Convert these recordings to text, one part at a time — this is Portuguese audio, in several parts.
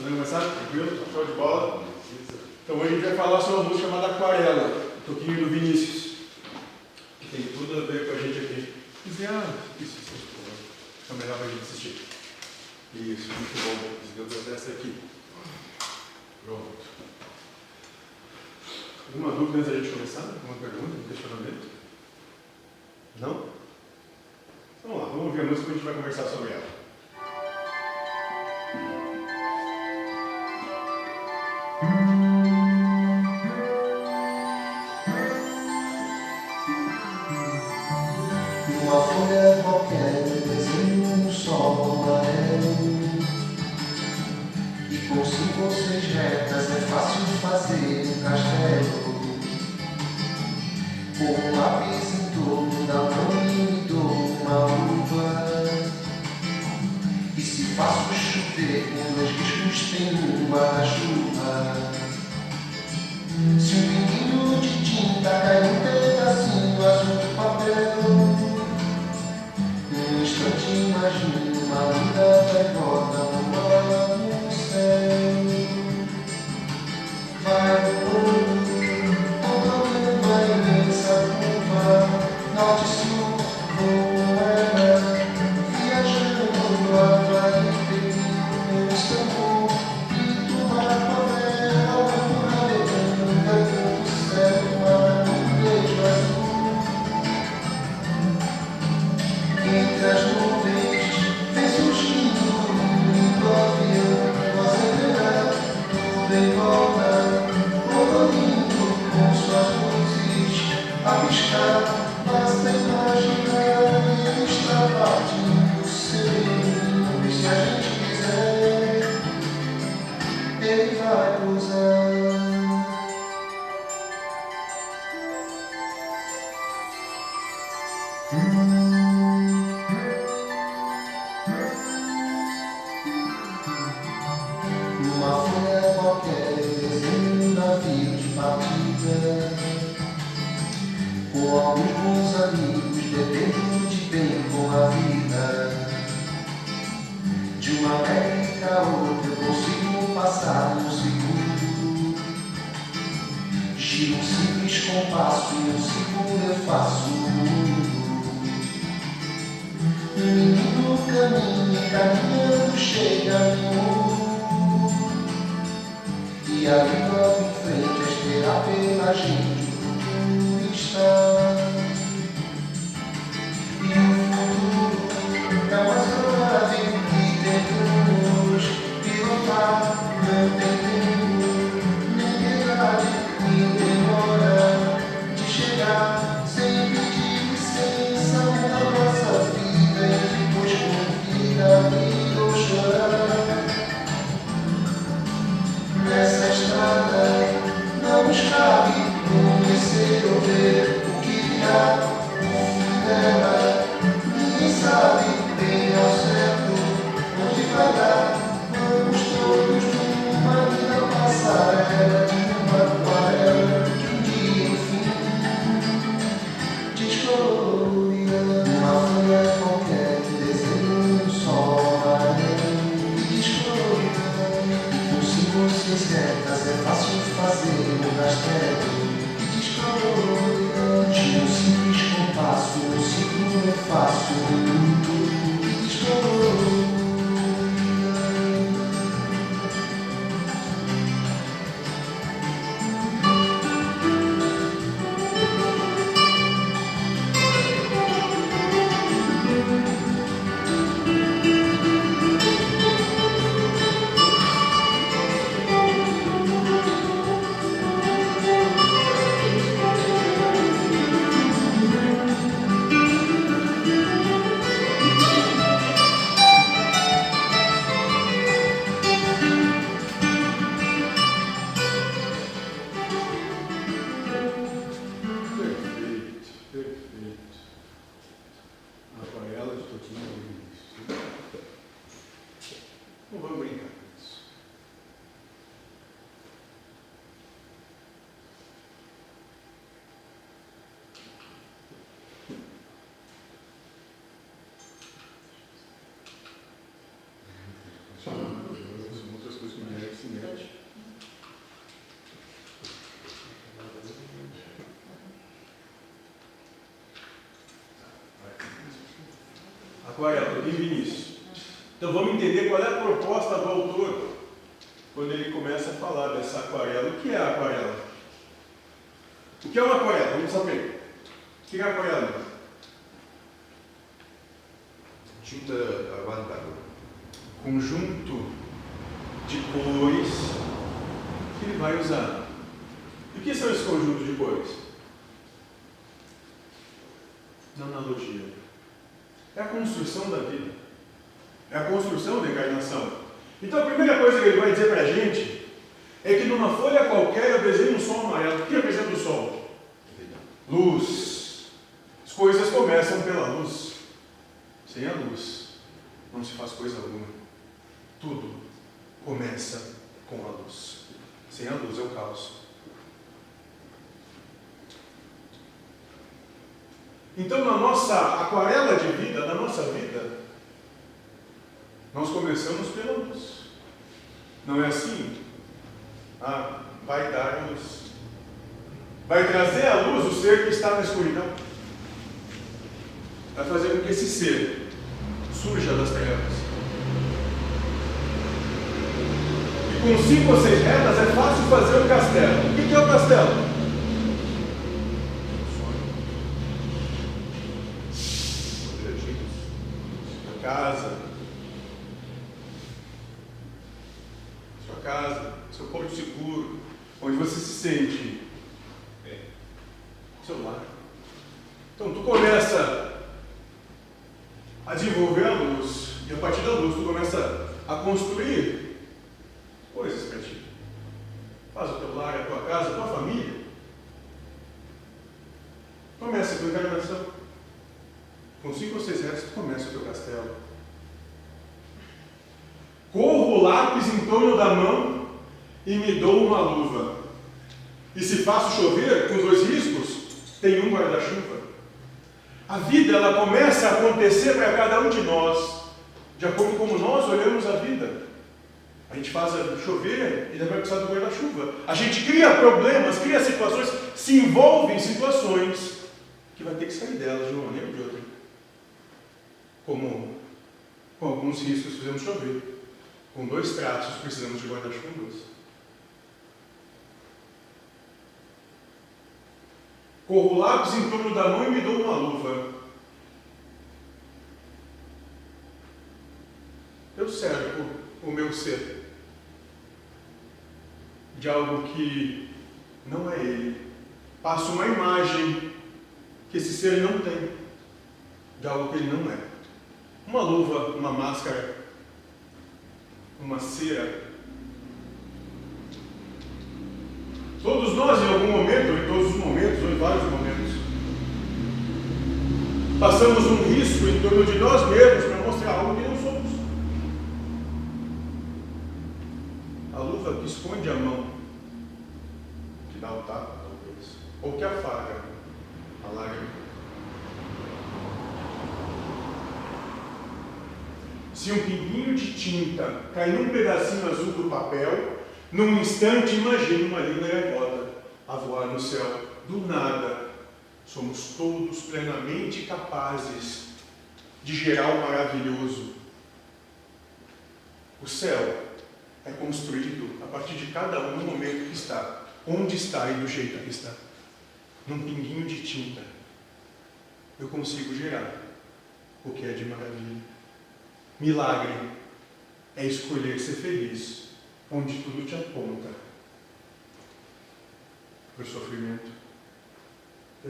Tá Podemos começar? Tranquilo? Tá show de bola? Então hoje a gente vai falar sobre uma música chamada Aquarela, um toquinho do Vinícius, que tem tudo a ver com a gente aqui. Enviado. Isso, isso, isso. É melhor pra gente assistir. Isso, muito bom. Desligamos até essa aqui. Pronto. Alguma dúvida antes da gente começar? Alguma pergunta? Um questionamento? Não? Então vamos lá, vamos ouvir a música e a gente vai conversar sobre ela. pequenas né? que custem uma chuva. Se um pinguinho de tinta cai um pedacinho azul de papel, é um instante imagina uma linda gaivota. Fascinante. Aquarela, de Vinícius. Então vamos entender qual é a proposta do autor quando ele começa a falar dessa aquarela. O que é a aquarela? O que é uma aquarela? Vamos saber. O que é a aquarela? Tinta aguardada. Conjunto de cores que ele vai usar. E o que são esses conjuntos de cores? Na analogia. É a construção da vida. É a construção da encarnação. Então a primeira coisa que ele vai dizer para a gente é que numa folha qualquer eu desenho um sol amarelo. O que representa o sol? Luz. As coisas começam pela luz. Sem a luz não se faz coisa alguma. Tudo começa com a luz. Sem a luz é o caos. Então, na nossa aquarela de vida, na nossa vida, nós começamos pela luz. Não é assim? Ah, vai dar luz. Vai trazer à luz o ser que está na escuridão. Vai fazer com que esse ser surja das trevas. E com cinco ou seis retas é fácil fazer um castelo. O que é o castelo? casa, sua casa, seu porto seguro, onde você se sente é, seu lar. Então tu começa a desenvolver a luz, e a partir da luz tu começa a construir coisas para ti. Faz o teu lar, a tua casa, a tua família. Começa com a encarnação. Com cinco ou seis retos, tu começa o teu castelo. Corro o lápis em torno da mão e me dou uma luva. E se faço chover com os dois riscos, tem um guarda-chuva. A vida ela começa a acontecer para cada um de nós, de acordo com como nós olhamos a vida. A gente faz chover e daí vai precisar do guarda-chuva. A gente cria problemas, cria situações, se envolve em situações que vai ter que sair delas de uma maneira ou de outra como com alguns riscos fizemos chover. Com dois tratos precisamos de guarda-chuvas. Corro lápis em torno da mão e me dou uma luva. Cerco o meu ser de algo que não é ele. Passo uma imagem que esse ser não tem, de algo que ele não é uma luva, uma máscara, uma cera. Todos nós, em algum momento, ou em todos os momentos, ou em vários momentos, passamos um risco em torno de nós mesmos para mostrar algo que não somos. A luva que esconde a mão, que dá o tapa, talvez, ou que afaga a lágrima. Se um pinguinho de tinta cai num pedacinho azul do papel, num instante imagine uma linda gaivota a voar no céu. Do nada, somos todos plenamente capazes de gerar o maravilhoso. O céu é construído a partir de cada um no momento que está, onde está e do jeito que está. Num pinguinho de tinta, eu consigo gerar o que é de maravilha. Milagre é escolher ser feliz onde tudo te aponta para o sofrimento.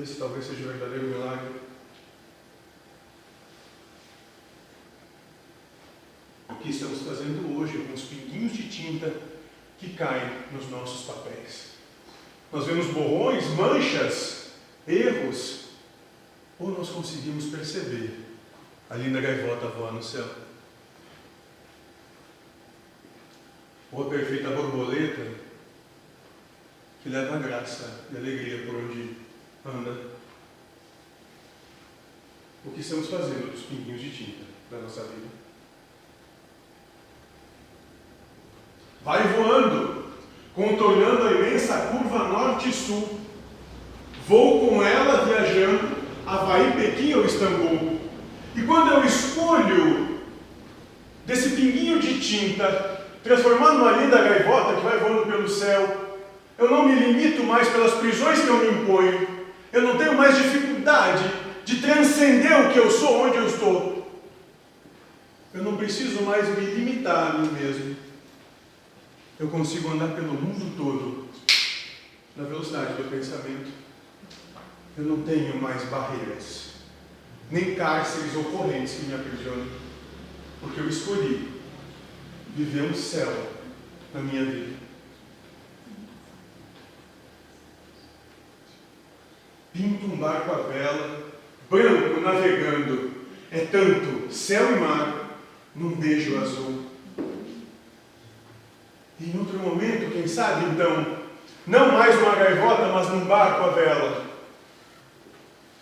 Esse talvez seja o verdadeiro milagre. O que estamos fazendo hoje com os pinguinhos de tinta que caem nos nossos papéis. Nós vemos borrões, manchas, erros, ou nós conseguimos perceber a linda gaivota voar no céu. ou a perfeita borboleta que leva graça e alegria por onde anda. O que estamos fazendo dos pinguinhos de tinta da nossa vida? Vai voando, contornando a imensa curva norte e sul. Vou com ela viajando, Havaí, Pequim ou Istambul. E quando eu escolho desse pinguinho de tinta transformar numa linda gaivota que vai voando pelo céu, eu não me limito mais pelas prisões que eu me imponho, eu não tenho mais dificuldade de transcender o que eu sou, onde eu estou. Eu não preciso mais me limitar a mim mesmo. Eu consigo andar pelo mundo todo na velocidade do pensamento. Eu não tenho mais barreiras, nem cárceres ou correntes que me aprisionam, porque eu escolhi viver um céu na minha vida. Pinto um barco à vela, branco navegando, é tanto céu e mar num beijo azul. Em outro momento, quem sabe então, não mais uma gaivota, mas num barco à vela,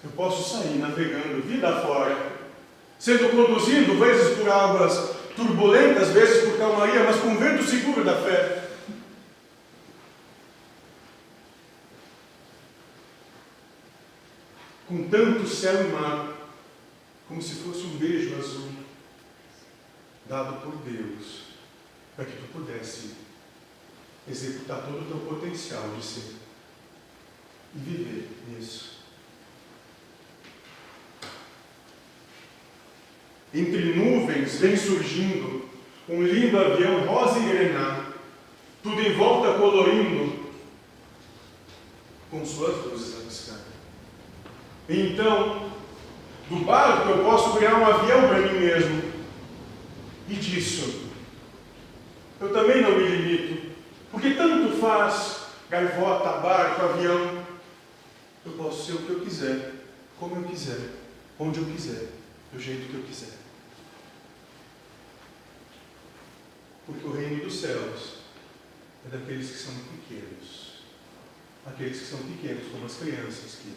eu posso sair navegando vida fora, sendo conduzido vezes por águas turbulentas, vezes por calmaria, mas com vento seguro da fé. Com tanto céu e mar, como se fosse um beijo azul, dado por Deus, para que tu pudesse executar todo o teu potencial de ser e viver nisso. Entre nuvens vem surgindo um lindo avião rosa e grená, tudo em volta colorindo com suas luzes a piscar. Então, do barco eu posso criar um avião para mim mesmo. E disso, eu também não me limito, porque tanto faz gaivota, barco, avião. Eu posso ser o que eu quiser, como eu quiser, onde eu quiser, do jeito que eu quiser. Porque o reino dos céus é daqueles que são pequenos. Aqueles que são pequenos, como as crianças que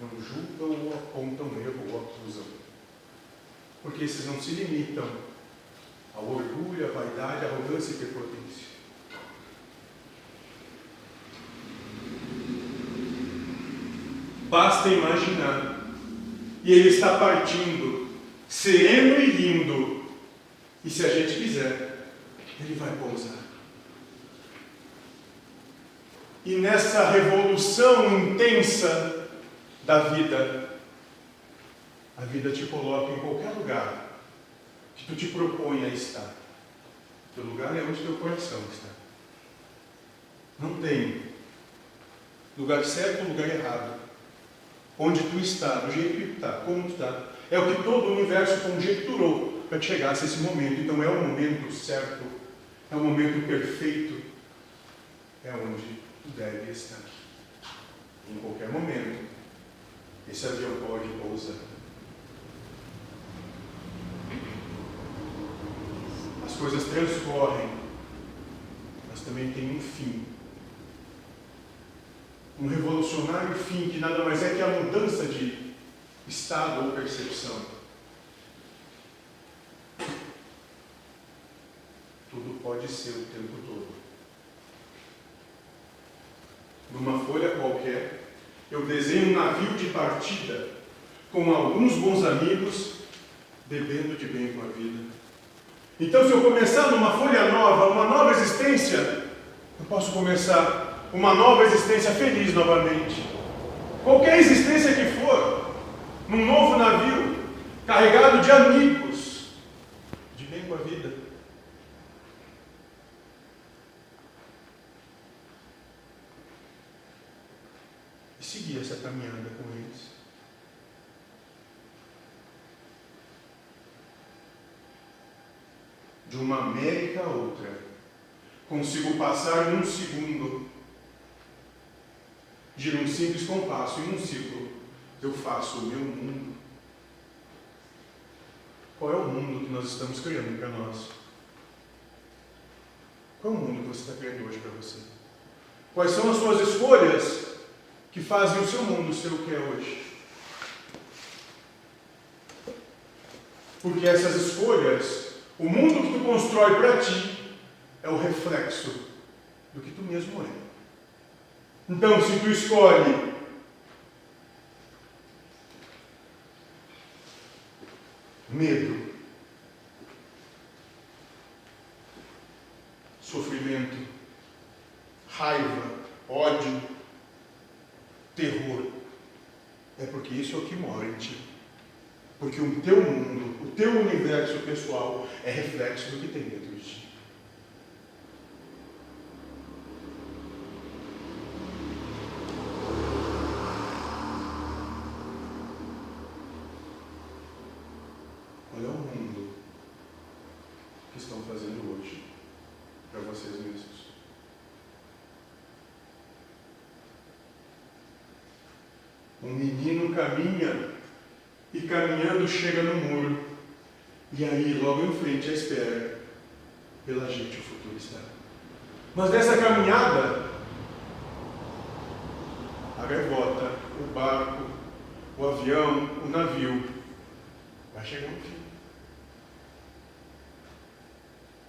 não julgam ou apontam erro ou acusam. Porque esses não se limitam ao orgulho, à vaidade, à arrogância e prepotência. Basta imaginar. E ele está partindo, sereno e lindo, e se a gente quiser, ele vai pousar. E nessa revolução intensa da vida, a vida te coloca em qualquer lugar que tu te propõe a estar. O teu lugar é onde teu coração está. Não tem lugar certo ou lugar errado. Onde tu está, do jeito que tu está, como tu está. É o que todo o universo conjecturou para que chegasse esse momento. Então é o momento certo, é o momento perfeito, é onde tu deve estar. Em qualquer momento, esse avião pode pousar. As coisas transcorrem, mas também tem um fim. Um revolucionário fim que nada mais é que a mudança de estado ou percepção. tudo pode ser o tempo todo. Numa folha qualquer, eu desenho um navio de partida com alguns bons amigos, bebendo de bem com a vida. Então, se eu começar numa folha nova, uma nova existência, eu posso começar uma nova existência feliz novamente. Qualquer existência que for, num novo navio, carregado de amigos, de bem com a vida. seguir essa caminhada com eles. De uma América a outra, consigo passar num segundo. De um simples compasso em um ciclo, eu faço o meu mundo. Qual é o mundo que nós estamos criando para nós? Qual é o mundo que você está criando hoje para você? Quais são as suas escolhas que fazem o seu mundo ser o que é hoje. Porque essas escolhas, o mundo que tu constrói para ti, é o reflexo do que tu mesmo é. Então, se tu escolhe medo, sofrimento, raiva, ódio, terror. É porque isso é o que mora em ti. Porque o teu mundo, o teu universo pessoal é reflexo do que tem dentro de ti. É o mundo que estão fazendo hoje para vocês mesmos? Um menino caminha e caminhando chega no muro. E aí, logo em frente, à espera pela gente o futuro está. Mas nessa caminhada, a gaivota, o barco, o avião, o navio, vai chegar no fim.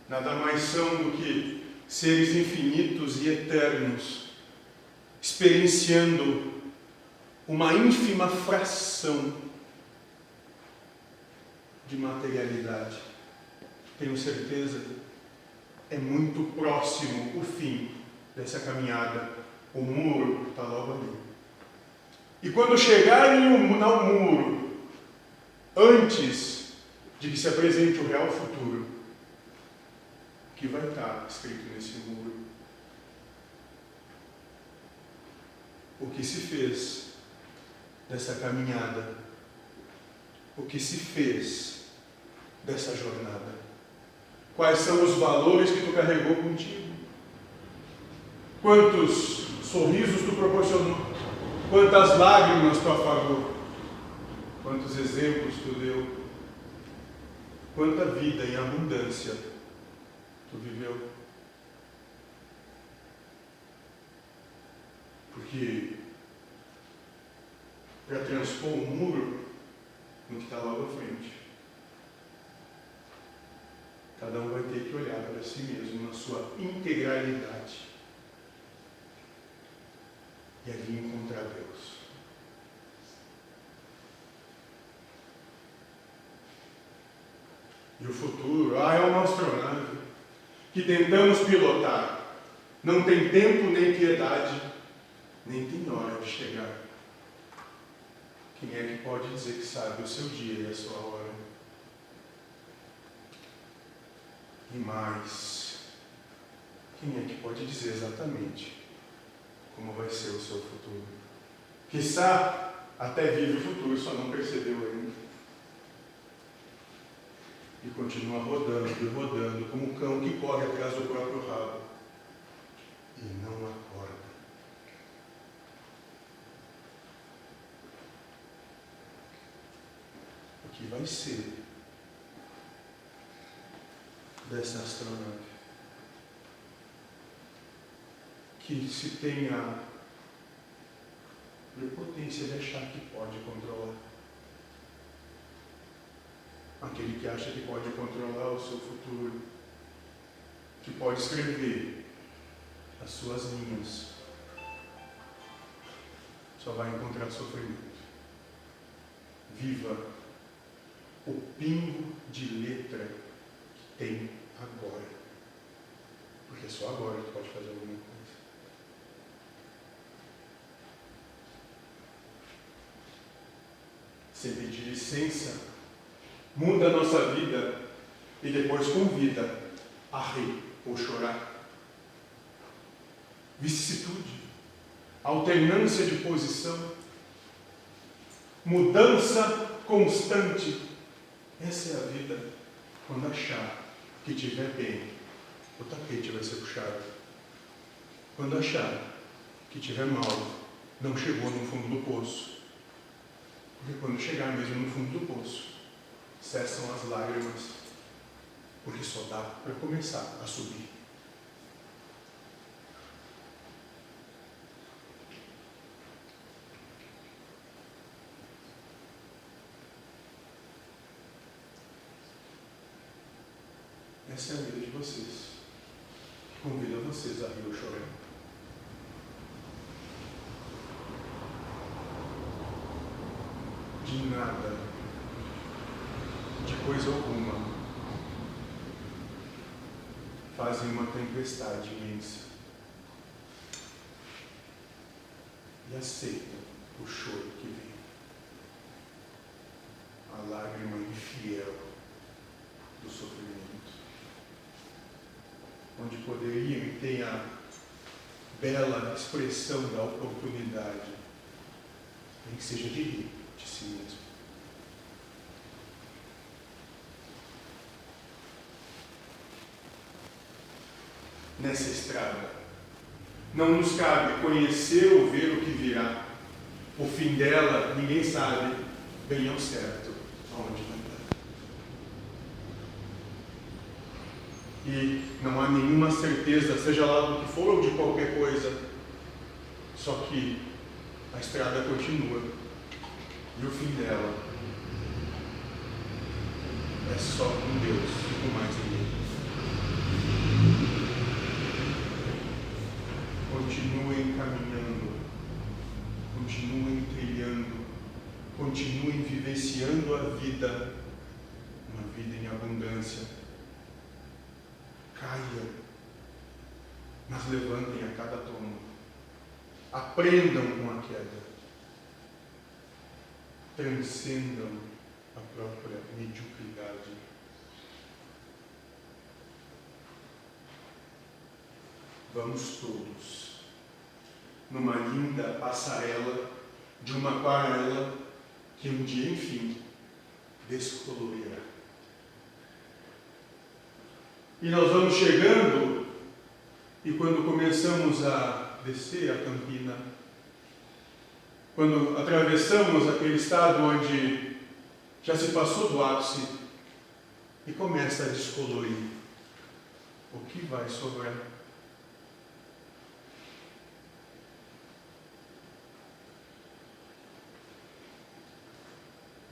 Nada mais são do que seres infinitos e eternos, experienciando uma ínfima fração de materialidade. Tenho certeza, é muito próximo o fim dessa caminhada. O muro está logo ali. E quando chegarem ao muro, antes de que se apresente o real futuro, que vai estar escrito nesse muro, o que se fez dessa caminhada, o que se fez dessa jornada. Quais são os valores que tu carregou contigo? Quantos sorrisos tu proporcionou? Quantas lágrimas tu afagou? Quantos exemplos tu deu? Quanta vida em abundância tu viveu? Porque para transpor o muro no que está logo à frente. Cada um vai ter que olhar para si mesmo na sua integralidade e ali encontrar Deus. E o futuro, ah, é uma astronave que tentamos pilotar. Não tem tempo nem piedade, nem tem hora de chegar. Quem é que pode dizer que sabe o seu dia e a sua hora? E mais, quem é que pode dizer exatamente como vai ser o seu futuro? Quizá até vive o futuro, só não percebeu ainda. E continua rodando e rodando, como um cão que corre atrás do próprio rabo. E não acorda. O que vai ser dessa astronave? Que se tenha prepotência de achar que pode controlar. Aquele que acha que pode controlar o seu futuro, que pode escrever as suas linhas, só vai encontrar sofrimento. Viva o pingo de letra que tem agora. Porque é só agora que pode fazer alguma coisa. Sem pedir licença, muda a nossa vida e depois convida a rir ou chorar. Vicissitude, alternância de posição, mudança constante. Essa é a vida quando achar que estiver bem, o tapete vai ser puxado. Quando achar que estiver mal, não chegou no fundo do poço. Porque quando chegar mesmo no fundo do poço, cessam as lágrimas, porque só dá para começar a subir. Essa é a vida de vocês. Convido vocês a rir chorando. De nada, coisa alguma, fazem uma tempestade imensa e aceitam o choro que vem, a lágrima infiel do sofrimento, onde poderiam tem a bela expressão da oportunidade, nem que seja de rir de si mesmo. Nessa estrada. Não nos cabe conhecer ou ver o que virá. O fim dela, ninguém sabe bem ao certo aonde vai dar. E não há nenhuma certeza, seja lá do que for ou de qualquer coisa. Só que a estrada continua. E o fim dela é só com Deus e com mais ninguém. continuem caminhando, continuem trilhando, continuem vivenciando a vida, uma vida em abundância. Caiam, mas levantem a cada tombo. Aprendam com a queda. Transcendam a própria mediocridade. Vamos todos numa linda passarela de uma aquarela que um dia, enfim, descolorirá. E nós vamos chegando, e quando começamos a descer a campina, quando atravessamos aquele estado onde já se passou do ápice e começa a descolorir, o que vai sobrar?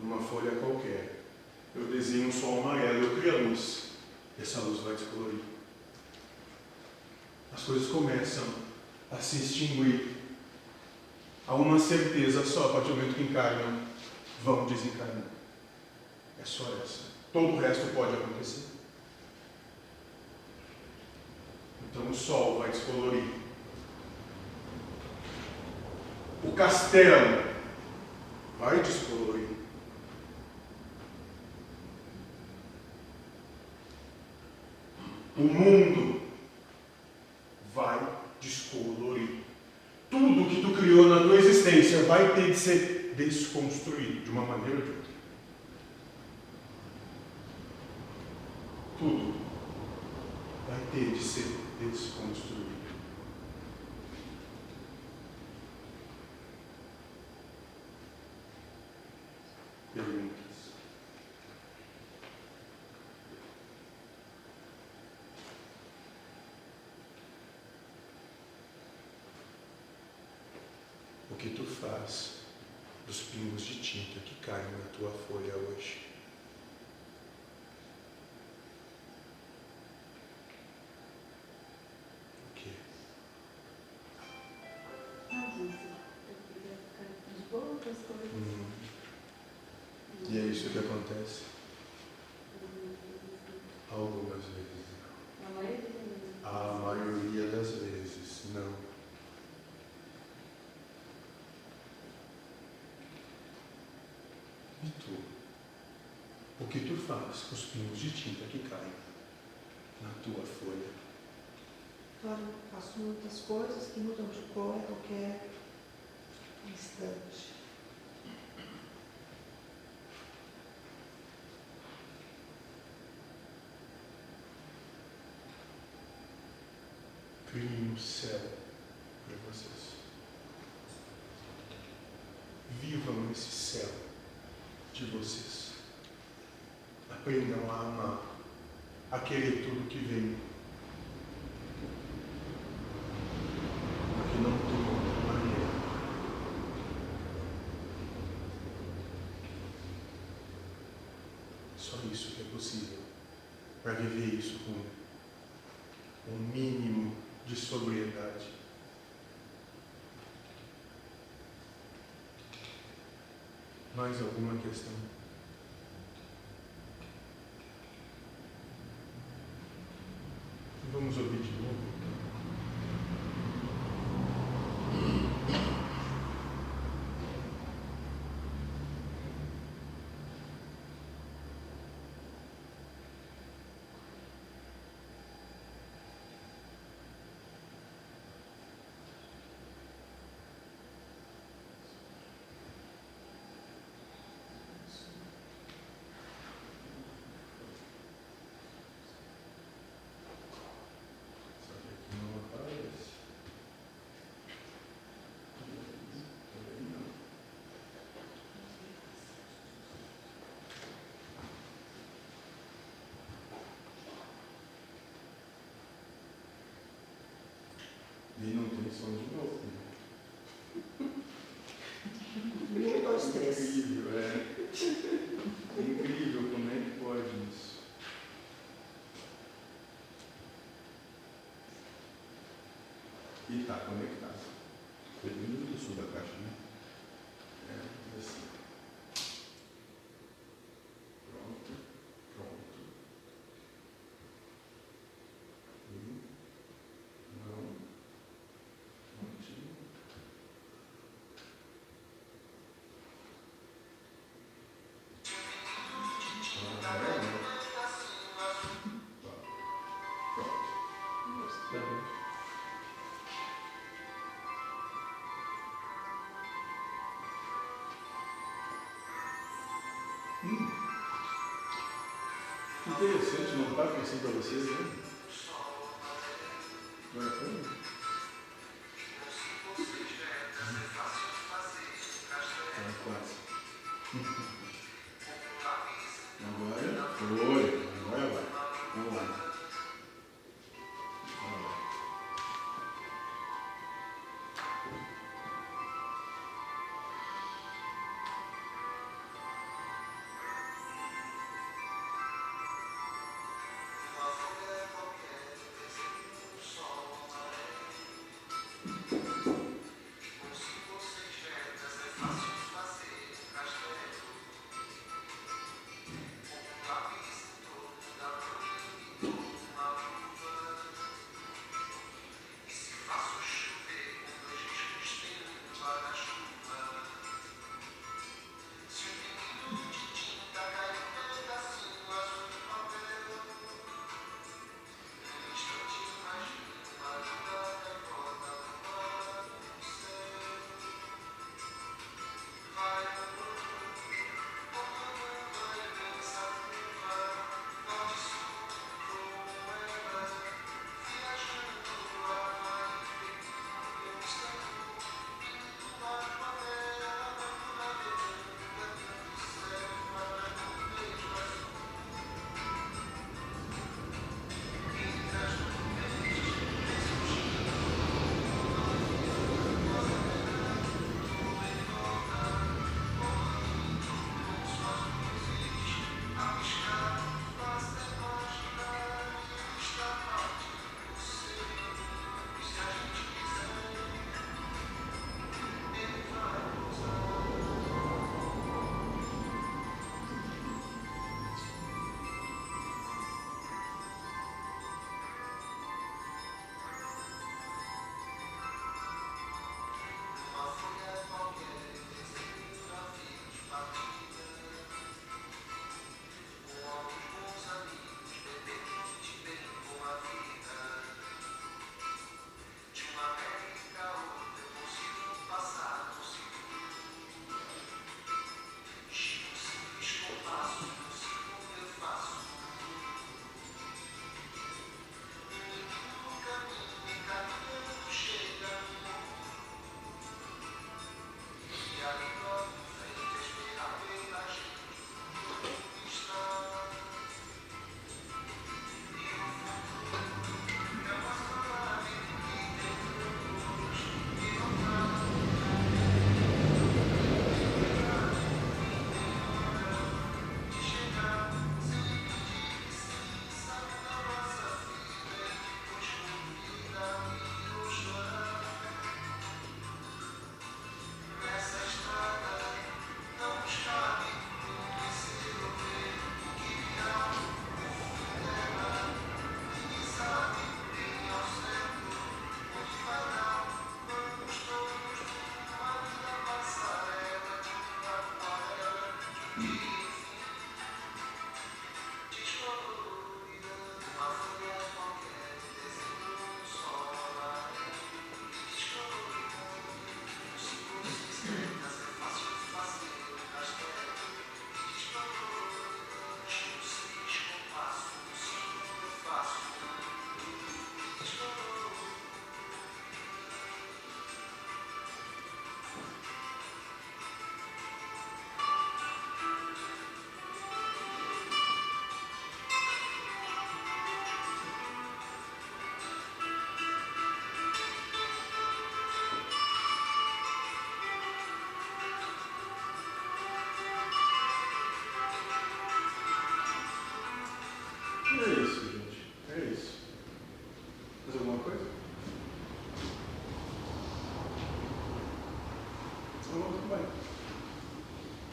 Numa folha qualquer, eu desenho um sol amarelo, eu crio a luz, e essa luz vai descolorir. As coisas começam a se extinguir. Há uma certeza só, a partir do momento que encarnam, vão desencarnar. É só essa. Todo o resto pode acontecer. Então o sol vai descolorir. O castelo vai descolorir. O mundo vai descolorir. Tudo que tu criou na tua existência vai ter de ser desconstruído de uma maneira ou de outra. Tudo vai ter de ser desconstruído. Perguntas. O que tu faz dos pingos de tinta que caem na tua folha hoje? Faz com os pingos de tinta que caem na tua folha? Claro, faço muitas coisas que mudam de cor a qualquer instante. Crie um céu para vocês. Vivam esse céu de vocês. Aprendam a amar, a querer tudo que vem. Porque não tem outra maneira. Só isso que é possível para viver isso com um mínimo de sobriedade. Mais alguma questão? lições de novo. Um, dois, três. interessante, não está acontecendo para vocês, né? Não é